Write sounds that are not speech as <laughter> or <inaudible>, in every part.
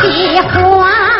起花。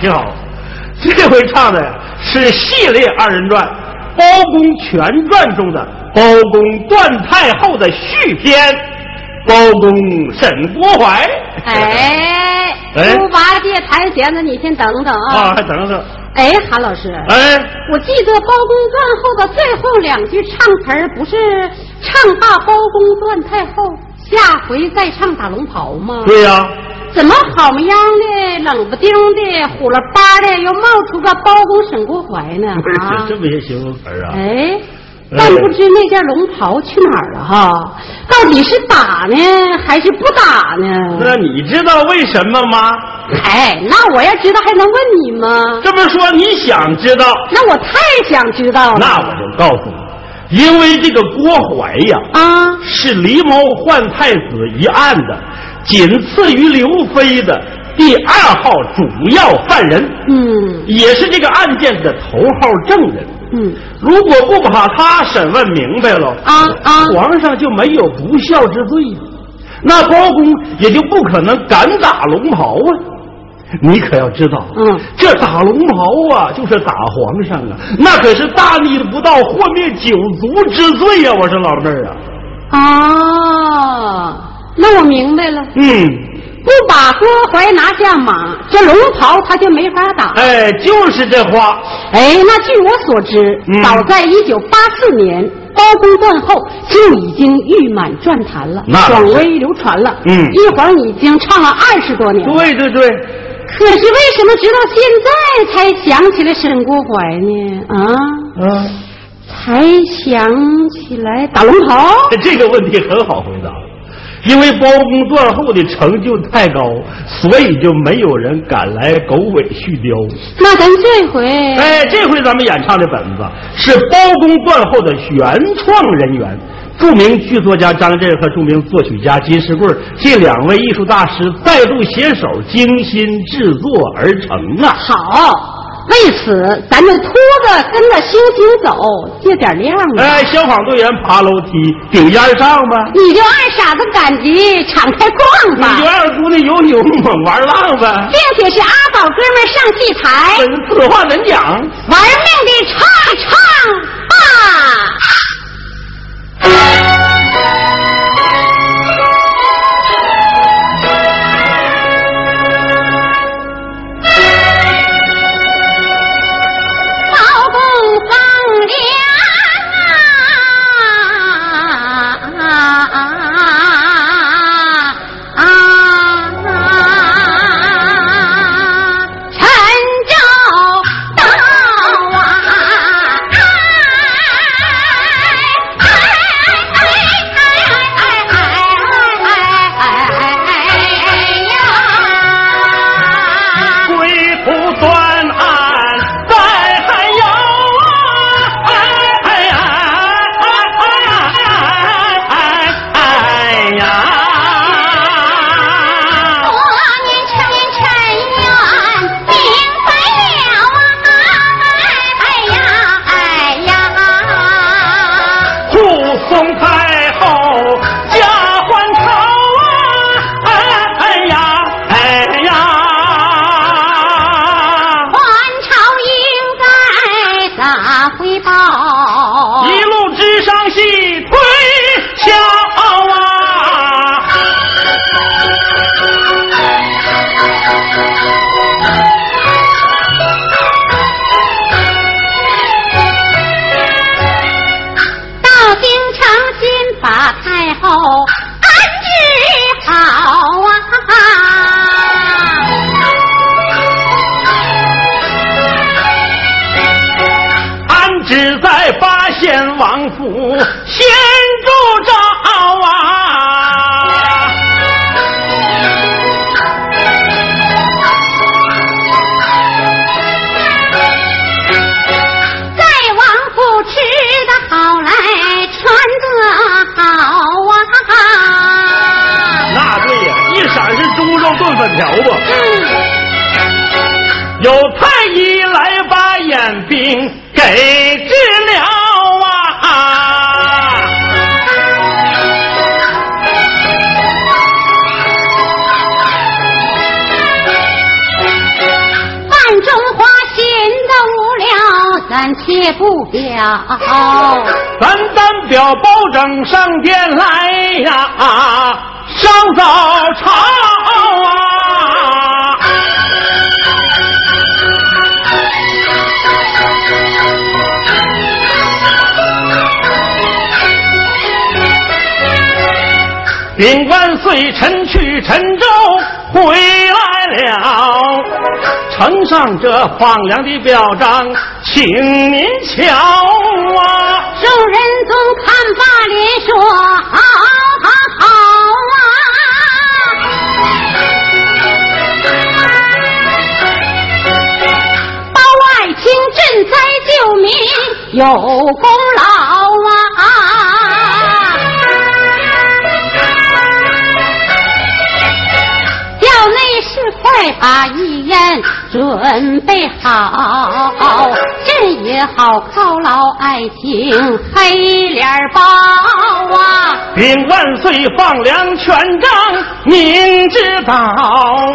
挺好。这回唱的是系列二人转《包公全传》中的包公段太后的续篇《包公沈郭淮》。哎，哎猪八戒弹弦子，你先等等啊，啊！还等等。哎，韩老师，哎，我记得包公传后的最后两句唱词儿不是唱罢包公段太后，下回再唱打龙袍吗？对呀、怎么好么样的冷不丁的虎了巴的又冒出个包公沈国怀呢？啊 <laughs> 这，这么些形容词儿啊？哎，但不知那件龙袍去哪儿了哈？到底是打呢，还是不打呢？那你知道为什么吗？哎，那我要知道还能问你吗？这么说你想知道，那我太想知道了。那我就告诉你，因为这个郭淮呀，啊，是狸猫换太子一案的仅次于刘飞的第二号主要犯人，嗯。也是这个案件的头号证人。嗯。如果不把他审问明白了，啊啊，皇上就没有不孝之罪呀，那包公也就不可能敢打龙袍啊。你可要知道，嗯，这打龙袍啊，就是打皇上啊，那可是大逆不道、祸灭九族之罪呀、我说老妹儿啊，哦，那我明白了。嗯，不把郭槐拿下马，这龙袍他就没法打。哎，就是这话，哎，那据我所知，嗯早在一九八四年，包公断后就已经誉满转坛了，广为流传了。嗯一晃已经唱了二十多年。对对对，可是为什么直到现在才想起来沈郭淮呢？啊，嗯，才想起来打龙袍？这个问题很好回答，因为包公断后的成就太高，所以就没有人敢来狗尾续貂。那咱这回，哎，这回咱们演唱的本子是包公断后的原创人员，著名剧作家张震和著名作曲家金世贵这两位艺术大师再度携手精心制作而成啊！好。为此，咱们拖着跟着星星走，借点亮吧。哎，消防队员爬楼梯顶烟上吧，你就二傻子赶集，敞开逛吧。你，就二姑娘游泳猛玩浪吧，并且是阿宝哥们上戏台，本此话怎讲？玩命的唱唱啊！病给治了啊！范中华闲的无聊，咱且不表。咱单表包拯上殿来呀，上早朝禀万岁，臣去陈州回来了。呈上这放粮的表彰，请您瞧啊！众人总看罢脸说：好好好啊！包爱卿赈灾救民有功劳快把一言准备好，也好犒劳爱情黑脸包啊！禀万岁，放粮全仗您知道，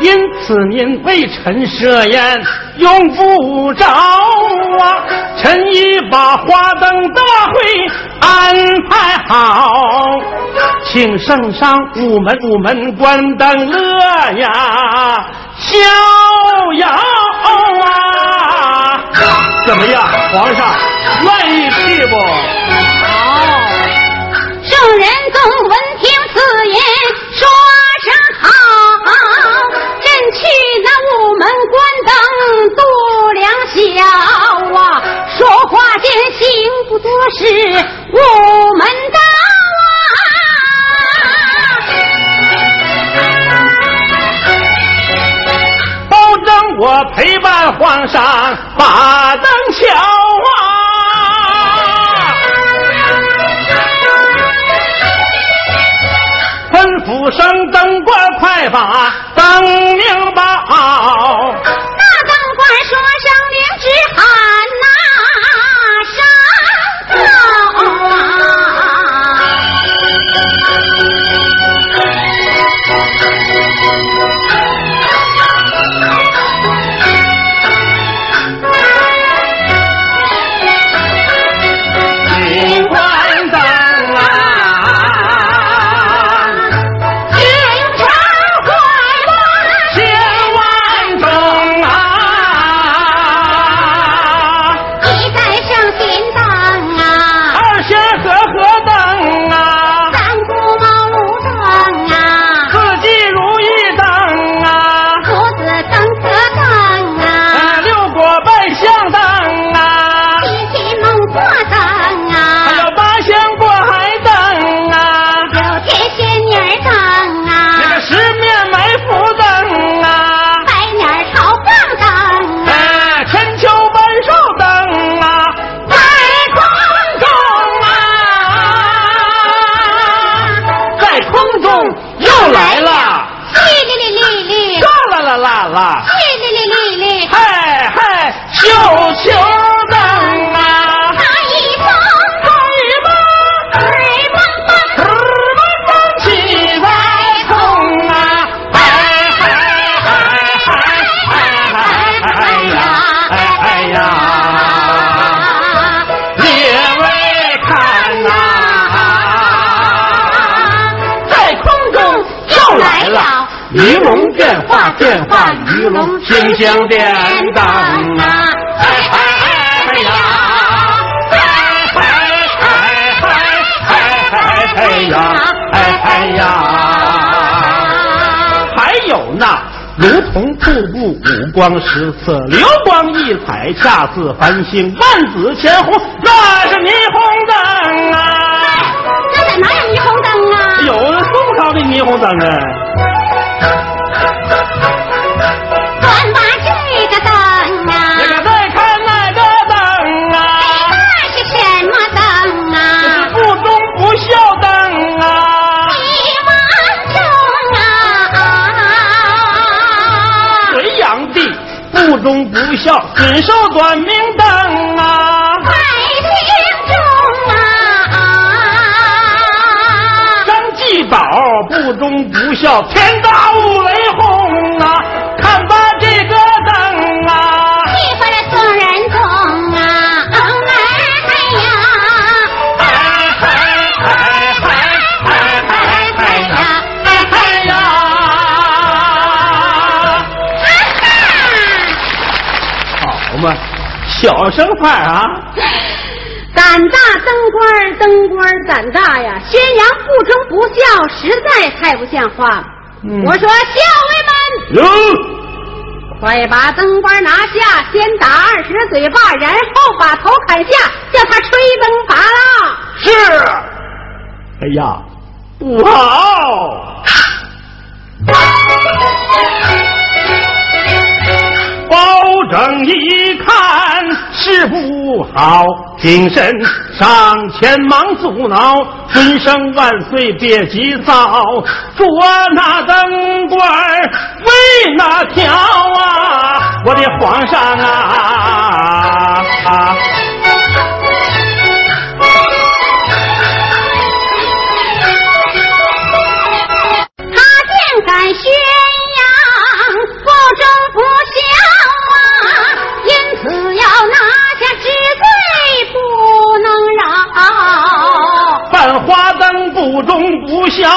因此您为臣设宴用不着啊！臣已把花灯大会安排好，请圣上午门午门关灯乐呀，逍遥啊！怎么样，皇上愿意去不？好。圣人公闻听此言，说声好。朕去那午门关灯度良宵啊，说话间行不多时，午门到我陪伴皇上把灯瞧啊！吩咐声灯官快把灯明报。鱼龙，星星点灯啊！哎哎哎呀！哎哎哎哎哎哎哎呀！哎哎呀！还有那如同瀑布，五光十色，流光溢彩，恰似繁星，万紫千红，那是霓虹灯啊！那在哪有霓虹灯啊？有宋朝的霓虹灯啊！不孝，损寿短命灯啊！百姓中啊，张继宝不忠不孝，天小声范儿啊！<laughs> 胆大灯官儿，灯官胆大呀！宣扬不忠不孝，实在太不像话。嗯我说校尉们，有，快把灯官拿下，先打二十嘴巴，然后把头砍下，叫他吹灯拔蜡。是。哎呀，不好！<laughs> 正一看事不好，精神上前忙阻挠，尊声万岁别急躁，捉那灯官为哪条啊？我的皇上啊！不忠不孝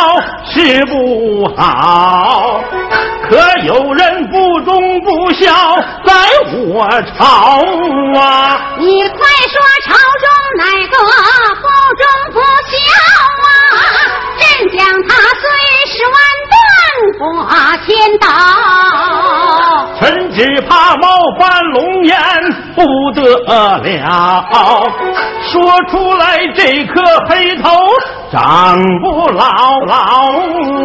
是不好，可有人不忠不孝在我朝啊！你快说朝中哪个不忠不孝啊？朕将他碎尸万段挂千刀。臣只怕冒犯龙颜不得了，说出来这颗黑头长不老老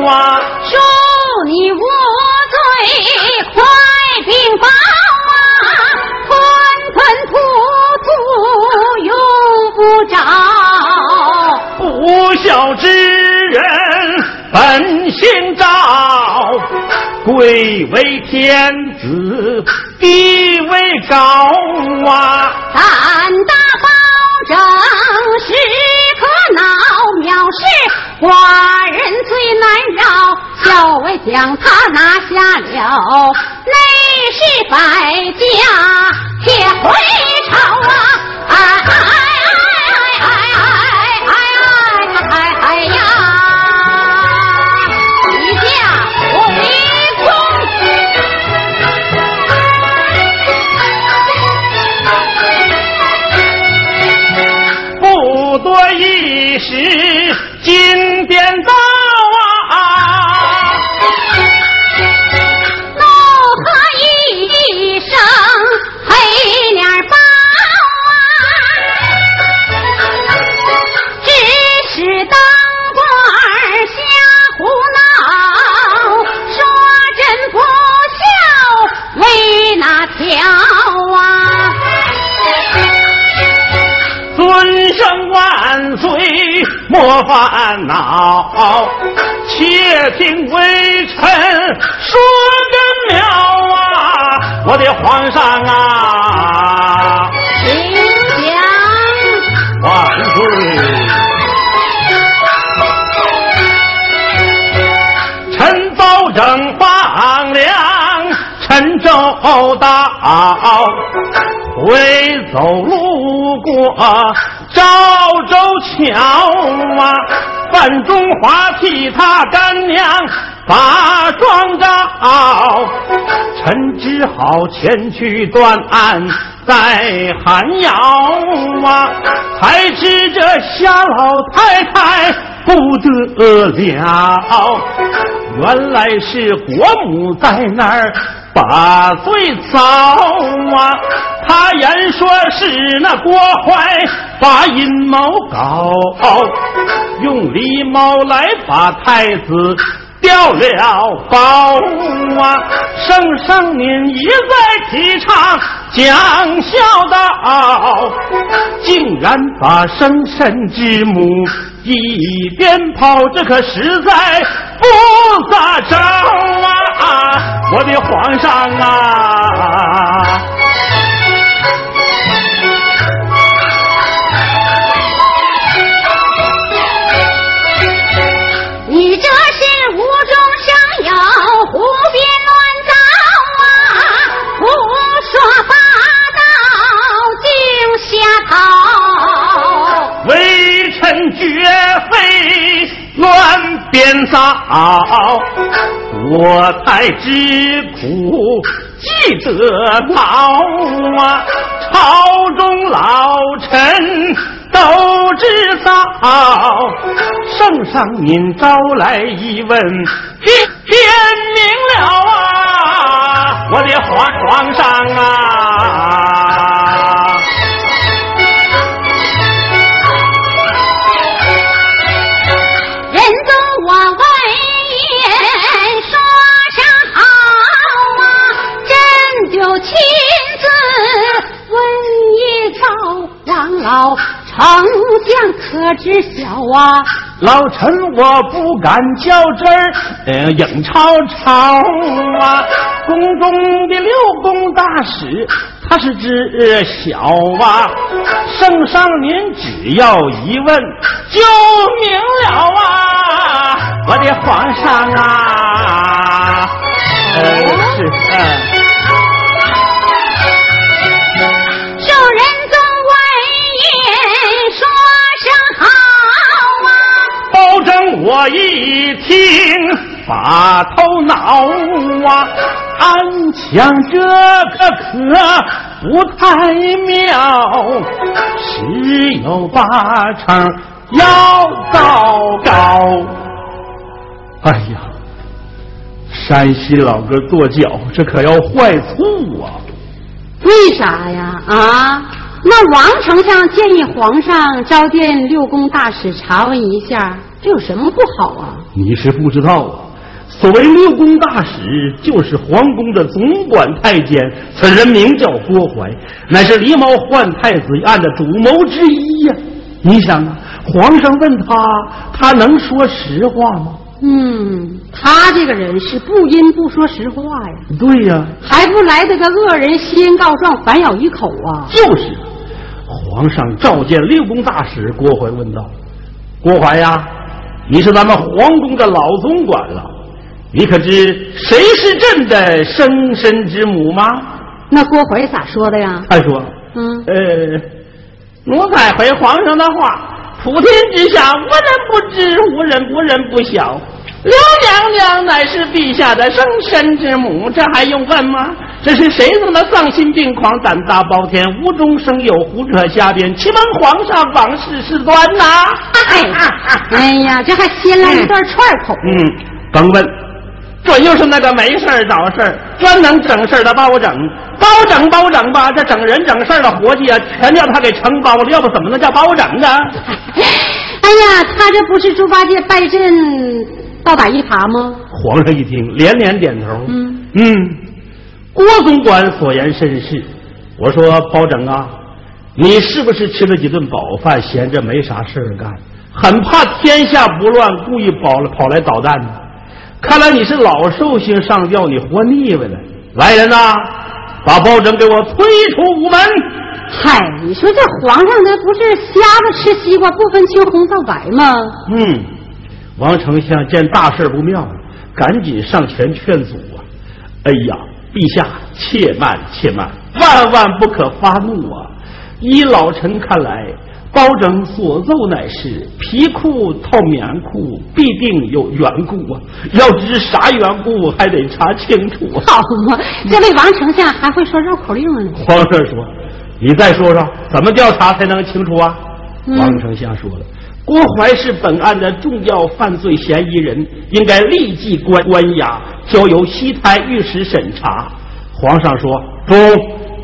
啊！恕你无罪，快禀报啊！吞吞吐吐用不着。不孝之人本性昭，贵为天子，地位高啊！胆大包正是可恼，藐视寡人最难饶。校尉将他拿下了，内是百家铁回朝啊！哎且听微臣说个妙啊！我的皇上啊。万岁！臣包拯放粮，陈周到，回走路过赵州桥啊，范中华替他干娘把状告，臣只好前去断案，在寒窑啊，才知这夏老太太不得了。原来是国母在那儿把罪遭啊！他言说是那郭槐把阴谋搞，用狸猫来把太子。掉了包啊！圣上您一再提倡讲孝道，竟然把生身之母一边跑，这可实在不咋着啊！我的皇上啊！乱鞭扫，我才知苦记得牢啊！朝中老臣都知道，圣上您招来一问，便便明了啊！我的皇皇上啊！老臣我不敢较真儿，呃，影超超啊！宫中的六宫大使他是知晓啊！圣上您只要一问就明了啊！我的皇上啊！呃，是嗯。我一听把头脑啊，暗想这个可不太妙，十有八成要糟糕。哎呀，山西老哥跺脚，这可要坏醋啊！为啥呀？啊？那王丞相建议皇上召见六宫大使查问一下。这有什么不好啊？你是不知道啊，所谓六宫大使，就是皇宫的总管太监，此人名叫郭槐，乃是狸猫换太子一案的主谋之一呀。你想啊，皇上问他，他能说实话吗？嗯，他这个人是不因不说实话呀。对呀，还不来得个恶人先告状，反咬一口啊？就是，皇上召见六宫大使，郭槐问道：“郭槐呀。”你是咱们皇宫的老总管了，你可知谁是朕的生身之母吗？那郭槐咋说的呀？他说：“嗯，呃，奴才回皇上的话，普天之下无人不知，无人不人不晓。刘娘娘乃是陛下的生身之母，这还用问吗？这是谁让他丧心病狂、胆大包天、无中生有、胡扯瞎编？欺蒙皇上往事事端呐！<laughs> 哎呀，这还先来一段串口。嗯，甭问，这又是那个没事找事专能整事的包拯。包拯包拯吧，这整人整事的活计啊，全叫他给承包了，要不怎么能叫包拯呢？<laughs> 哎呀，他这不是猪八戒拜阵？倒打一耙吗？皇上一听，连连点头。嗯嗯，郭总管所言甚是。我说包拯啊，你是不是吃了几顿饱饭，闲着没啥事干，很怕天下不乱，故意跑跑来捣蛋呢？看来你是老寿星上吊，你活腻歪了。来人呐，把包拯给我推出午门！嗨，你说这皇上那不是瞎子吃西瓜不分青红皂白吗？嗯。王丞相见大事不妙，赶紧上前劝阻啊！哎呀，陛下，且慢且慢，万万不可发怒啊！依老臣看来，包拯所奏乃是皮裤套棉裤，必定有缘故啊！要知啥缘故，还得查清楚。好嘛，这位王丞相还会说绕口令呢。皇上说：“你再说说，怎么调查才能清楚啊？”王丞相说了。郭槐是本案的重要犯罪嫌疑人，应该立即关关押，交由西台御史审查。皇上说中，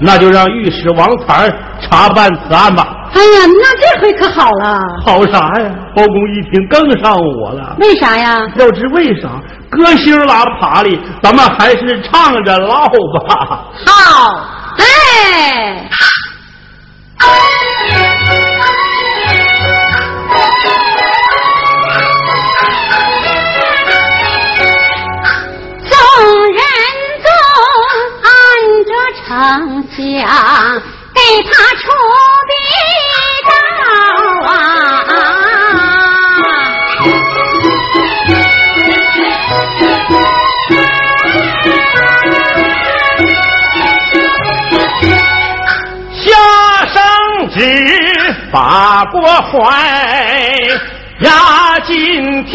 那就让御史王才查办此案吧。哎呀，那这回可好了。好啥呀？包公一听更上火了。为啥呀？要知为啥？歌星拉爬里，咱们还是唱着唠吧。好，哎。想给他出的道啊，下圣旨把国怀压惊天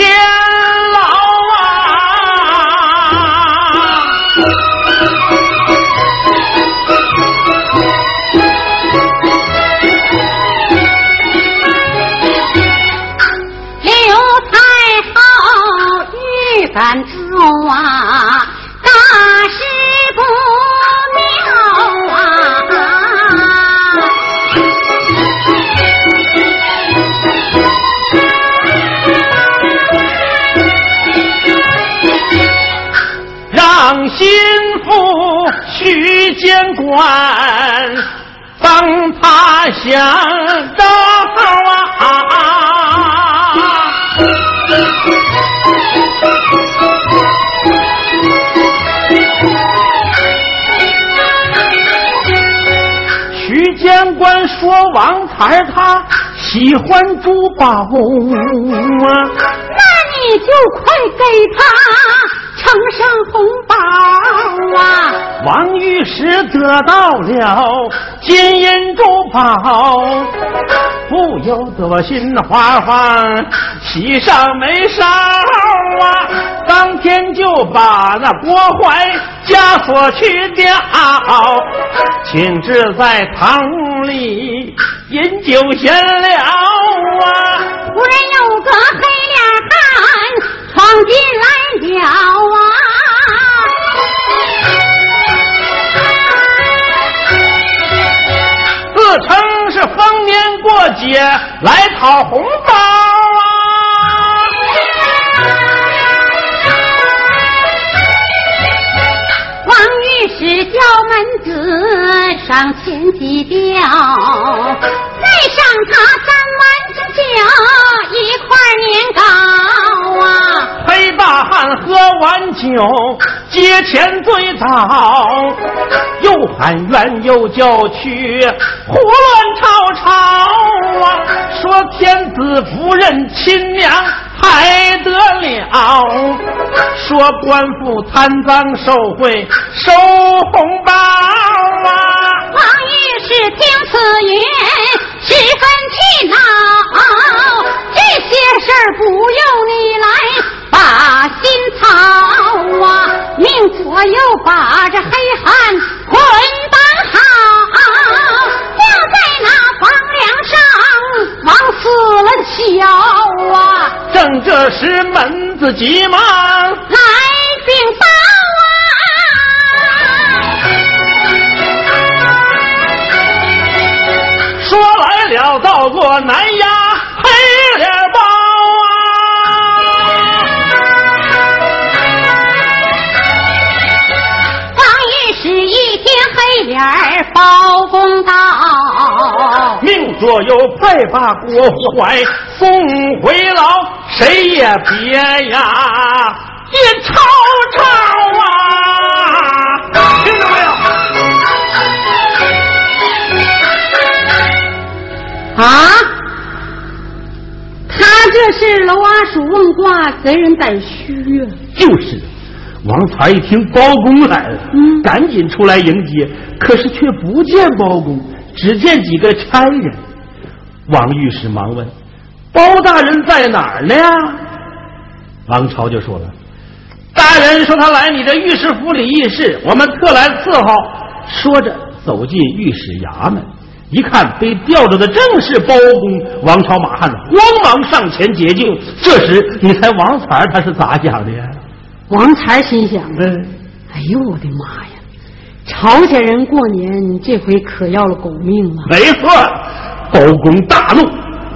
帮他想招啊！徐监官说：“王才他喜欢珠宝啊，那你就快给他呈上红包啊！”王御史得到了金银珠宝，不由得心花花，喜上眉梢啊！当天就把那郭槐枷锁去掉，请至在堂里饮酒闲聊啊！忽然有个汉闯进来了啊！自称是逢年过节来讨红包。是叫门子上前几吊，再上他三碗酒一块年酒接钱最早，又喊冤又叫屈，胡乱吵吵啊！说天子不认亲娘。还得了！说官府贪赃受贿收红包啊！王御史听此言十分气恼，这些事儿不用你来把心操啊！命左右把这黑汉捆绑好，吊在那房梁上，往死了敲啊！正这时，门子急忙来禀报啊！说来了，到过南衙黑脸包公道，命左右快把郭怀送回牢。谁也别呀，别吵吵啊！听到没有？啊！他这是楼阿鼠问卦，贼人胆虚啊！就是，王才一听包公来了，嗯，赶紧出来迎接，可是却不见包公，只见几个差人。王御史忙问。包大人在哪儿呢？王朝就说了：“大人说他来你的御史府里议事，我们特来伺候。”说着走进御史衙门，一看被吊着的正是包公，王朝马汉慌忙上前解救。这时你猜王才他是咋想的呀？王才心想：嗯，哎呦我的妈呀！朝鲜人过年这回可要了狗命了。没错，包公大怒，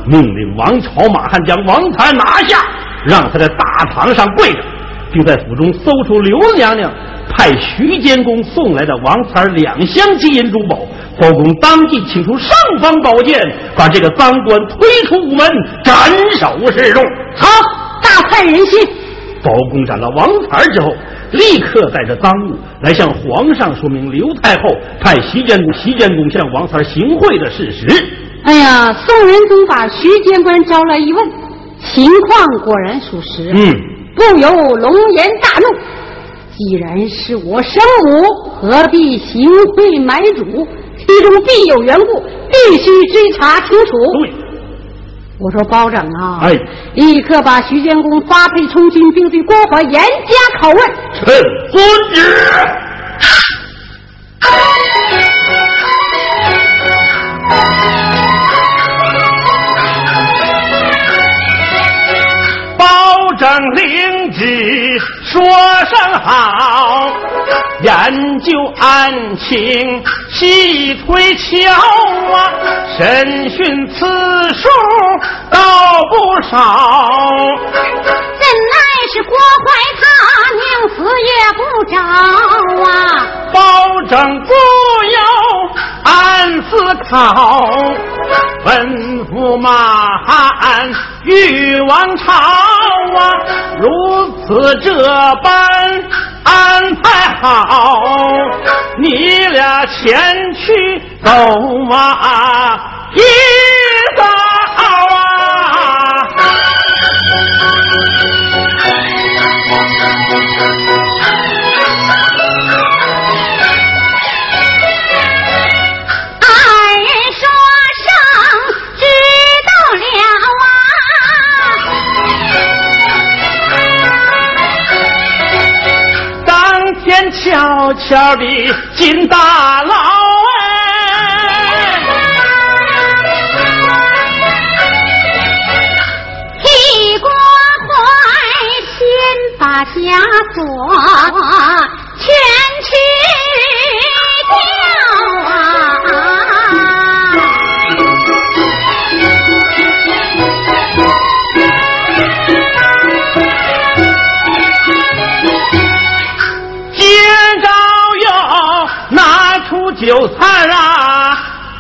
命令王朝马汉将王才拿下，让他在大堂上跪着，并在府中搜出刘娘娘派徐监工送来的王才两箱金银珠宝。包公当即请出尚方宝剑，把这个赃官推出午门，斩首示众。好，大快人心。包公斩了王才之后，立刻带着赃物来向皇上说明刘太后派徐监公、徐监公向王才行贿的事实。哎呀，宋仁宗把徐监官招来一问，情况果然属实。嗯，不由龙颜大怒。既然是我生母，何必行贿买主？其中必有缘故，必须追查清楚。对，我说包拯啊，哎，立刻把徐监公发配充军，并对郭淮严加拷问。臣遵旨。包拯领旨，说声好，研究案情细推敲啊，审讯次数倒不少。怎么是郭怀他宁死也不招啊！包拯不由暗思考，吩咐马汉与王朝啊，如此这般安排好，你俩前去走啊，小的进大牢哎，替官还先把家。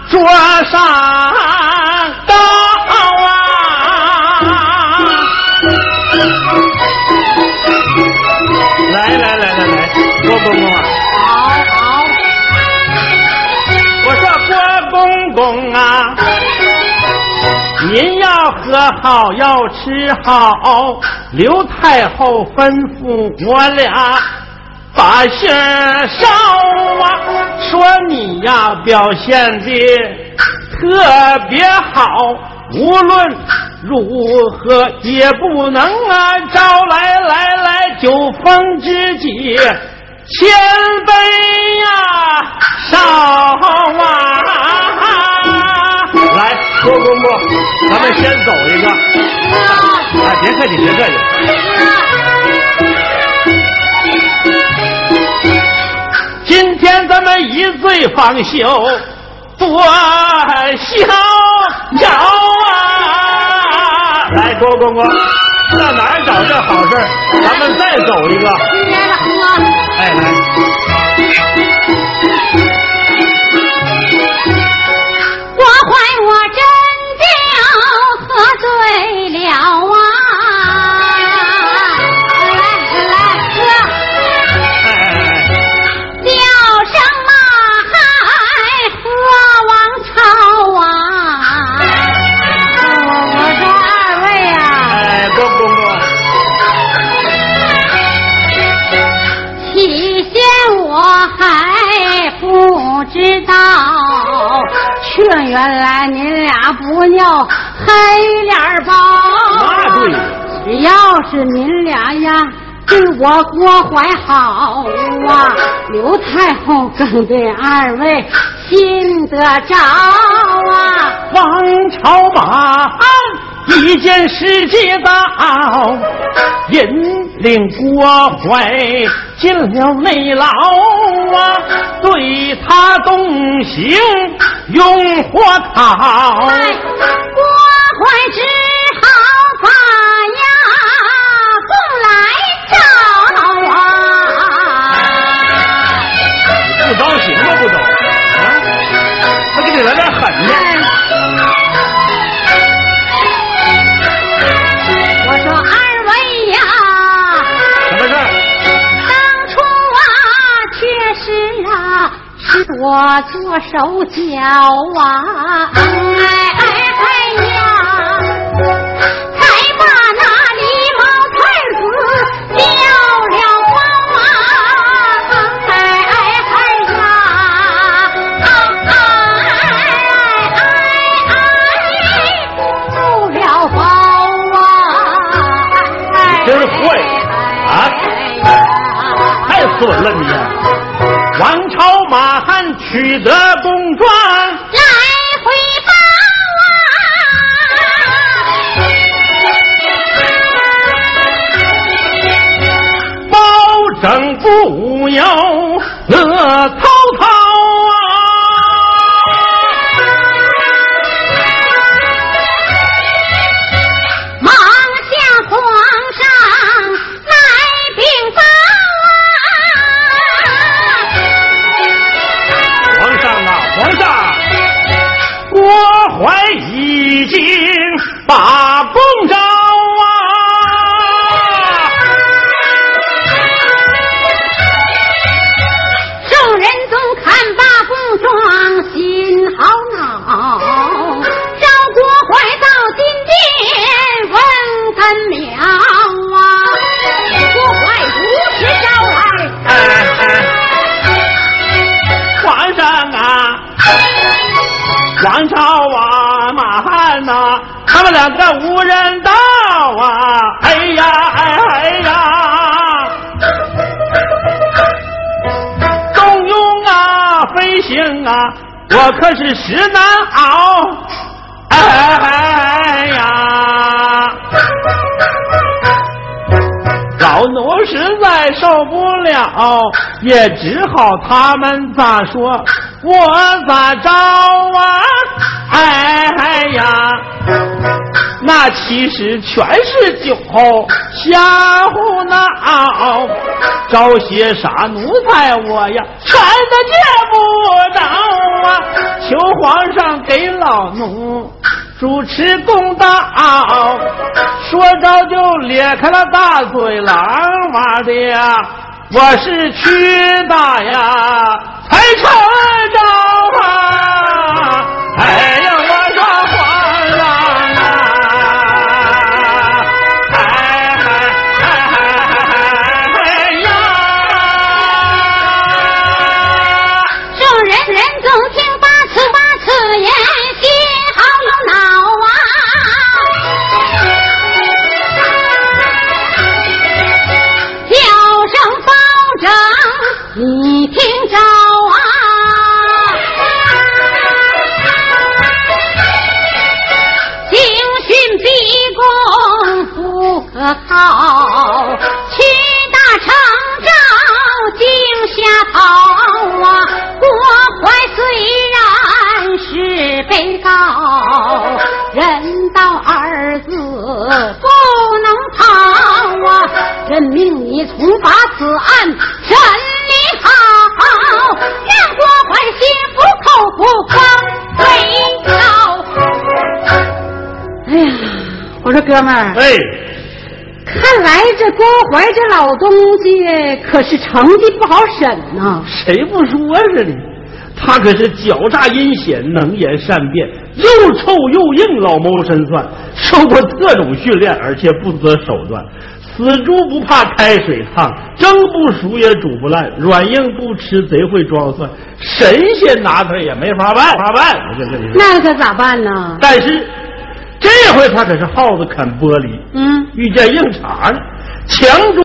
桌上倒啊。来来来来来，郭公公啊，好好，我说郭公公啊，您要喝好，要吃好。刘太后吩咐我俩把信儿捎啊，说你呀表现的特别好，无论如何也不能啊招来来来酒逢知己，千杯呀少啊！来，郭公公，咱们先走一个。啊，别客气，别客气。今天咱们一醉方休，多逍遥啊！来，郭公公，上哪儿找这好事？咱们再走一个。来了喝。哎，来，我怀我真的喝醉了！知道，却原来您俩不尿黑脸包。那对。只要是您俩呀，对我郭怀好啊，刘太后更对二位心得着啊王朝马一件事接到，引令郭怀进了内牢啊，对他动刑用火烤。郭槐只好把呀我做手脚啊，哎哎汉王朝啊，马汉呐、他们两个无人道啊！哎呀，哎呀！动用啊，飞行啊，我可是实难熬！哎呀！老奴实在受不了，也只好他们咋说，我咋着啊？哎哎呀，那其实全是酒后瞎胡闹，招些啥奴才我呀，全都见不着啊！求皇上给老奴主持公道，说着就咧开了大嘴，狼哇的呀！我是屈大呀，才成招哥们儿，哎，看来这郭怀这老东西可是成绩不好审呐、谁不说是呢？他可是狡诈阴险、能言善辩，又臭又硬，老谋深算，受过特种训练，而且不择手段。死猪不怕开水烫，蒸不熟也煮不烂，软硬不吃贼会装蒜，神仙拿他也没法办，法办。我就跟你说，那可咋办呢？但是这回他可是耗子啃玻璃，嗯，遇见硬茬了，强中。